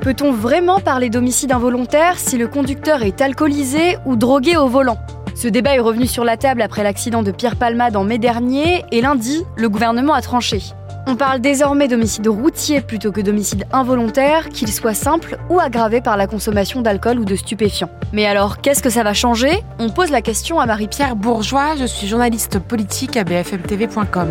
Peut-on vraiment parler d'homicide involontaire si le conducteur est alcoolisé ou drogué au volant? Ce débat est revenu sur la table après l'accident de Pierre Palmade en mai dernier et lundi, le gouvernement a tranché. On parle désormais d'homicide routier plutôt que d'homicide involontaire, qu'il soit simple ou aggravé par la consommation d'alcool ou de stupéfiants. Mais alors, qu'est-ce que ça va changer? On pose la question à Marie-Pierre Bourgeois, je suis journaliste politique à bfmtv.com.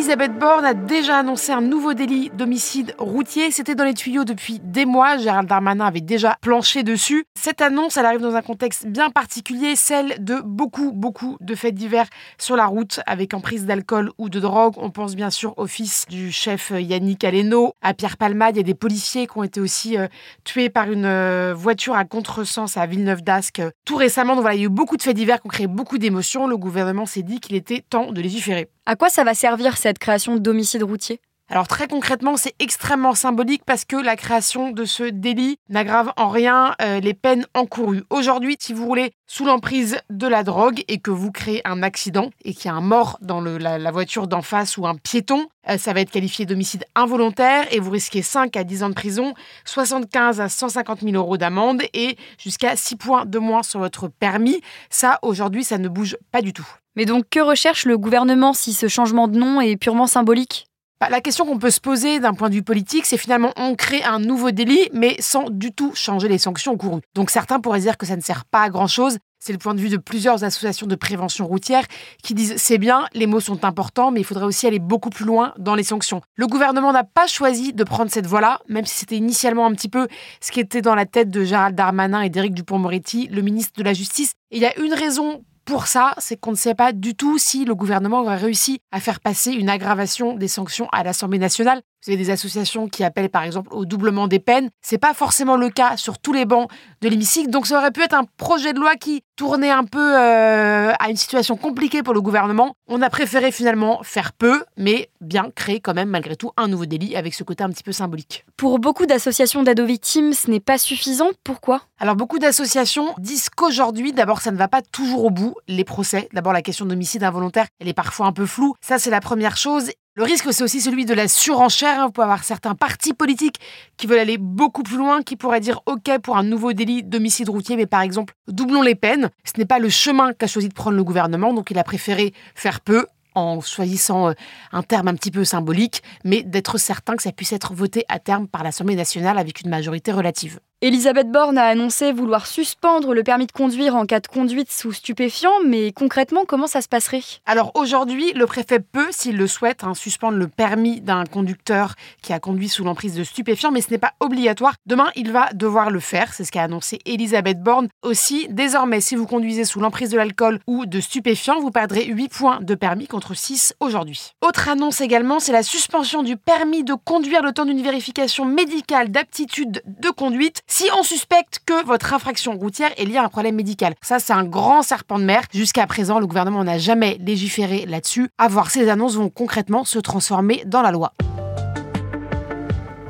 Elisabeth Borne a déjà annoncé un nouveau délit d'homicide routier. C'était dans les tuyaux depuis des mois. Gérald Darmanin avait déjà planché dessus. Cette annonce, elle arrive dans un contexte bien particulier, celle de beaucoup, beaucoup de faits divers sur la route avec emprise d'alcool ou de drogue. On pense bien sûr au fils du chef Yannick Aleno, à Pierre Palmade. Il y a des policiers qui ont été aussi euh, tués par une euh, voiture à contresens à Villeneuve d'Ascq euh, tout récemment. Donc voilà, il y a eu beaucoup de faits divers qui ont créé beaucoup d'émotions. Le gouvernement s'est dit qu'il était temps de légiférer. À quoi ça va servir cette création d'homicide routier? Alors très concrètement, c'est extrêmement symbolique parce que la création de ce délit n'aggrave en rien euh, les peines encourues. Aujourd'hui, si vous roulez sous l'emprise de la drogue et que vous créez un accident et qu'il y a un mort dans la, voiture d'en face ou un piéton, euh, ça va être qualifié d'homicide involontaire et vous risquez 5 à 10 ans de prison, 75 à 150 000 euros d'amende et jusqu'à 6 points de moins sur votre permis. Ça, aujourd'hui, ça ne bouge pas du tout. Mais donc, que recherche le gouvernement si ce changement de nom est purement symbolique? Bah, la question qu'on peut se poser d'un point de vue politique, c'est finalement on crée un nouveau délit, mais sans du tout changer les sanctions courues. Donc certains pourraient dire que ça ne sert pas à grand-chose. C'est le point de vue de plusieurs associations de prévention routière qui disent c'est bien, les mots sont importants, mais il faudrait aussi aller beaucoup plus loin dans les sanctions. Le gouvernement n'a pas choisi de prendre cette voie-là, même si c'était initialement un petit peu ce qui était dans la tête de Gérald Darmanin et d'Éric Dupont-Moretti, le ministre de la Justice. Et il y a une raison pour ça, c'est qu'on ne sait pas du tout si le gouvernement aurait réussi à faire passer une aggravation des sanctions à l'Assemblée nationale. Vous avez des associations qui appellent par exemple au doublement des peines. C'est pas forcément le cas sur tous les bancs de l'hémicycle. Donc ça aurait pu être un projet de loi qui tournait un peu euh, à une situation compliquée pour le gouvernement. On a préféré finalement faire peu, mais bien créer quand même malgré tout un nouveau délit avec ce côté un petit peu symbolique. Pour beaucoup d'associations d'aide aux victimes, ce n'est pas suffisant. Pourquoi? Alors beaucoup d'associations disent qu'aujourd'hui, d'abord, ça ne va pas toujours au bout, les procès. D'abord, la question d'homicide involontaire, elle est parfois un peu floue. Ça, c'est la première chose. Le risque, c'est aussi celui de la surenchère. Vous pouvez avoir certains partis politiques qui veulent aller beaucoup plus loin, qui pourraient dire OK pour un nouveau délit d'homicide routier, mais par exemple, doublons les peines. Ce n'est pas le chemin qu'a choisi de prendre le gouvernement, donc il a préféré faire peu en choisissant euh, un terme un petit peu symbolique, mais d'être certain que ça puisse être voté à terme par l'Assemblée nationale avec une majorité relative. Elisabeth Borne a annoncé vouloir suspendre le permis de conduire en cas de conduite sous stupéfiant, mais concrètement, comment ça se passerait? Alors aujourd'hui, le préfet peut, s'il le souhaite, hein, suspendre le permis d'un conducteur qui a conduit sous l'emprise de stupéfiants, mais ce n'est pas obligatoire. Demain, il va devoir le faire, c'est ce qu'a annoncé Elisabeth Borne. Aussi, désormais, si vous conduisez sous l'emprise de l'alcool ou de stupéfiants, vous perdrez 8 points de permis contre 6 aujourd'hui. Autre annonce également, c'est la suspension du permis de conduire le temps d'une vérification médicale d'aptitude de conduite si on suspecte que votre infraction routière est liée à un problème médical. Ça, c'est un grand serpent de mer. Jusqu'à présent, le gouvernement n'a jamais légiféré là-dessus. À voir si les annonces vont concrètement se transformer dans la loi.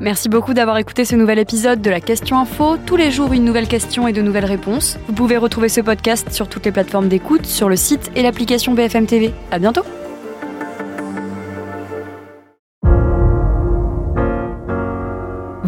Merci beaucoup d'avoir écouté ce nouvel épisode de la Question Info. Tous les jours, une nouvelle question et de nouvelles réponses. Vous pouvez retrouver ce podcast sur toutes les plateformes d'écoute, sur le site et l'application BFM TV. À bientôt!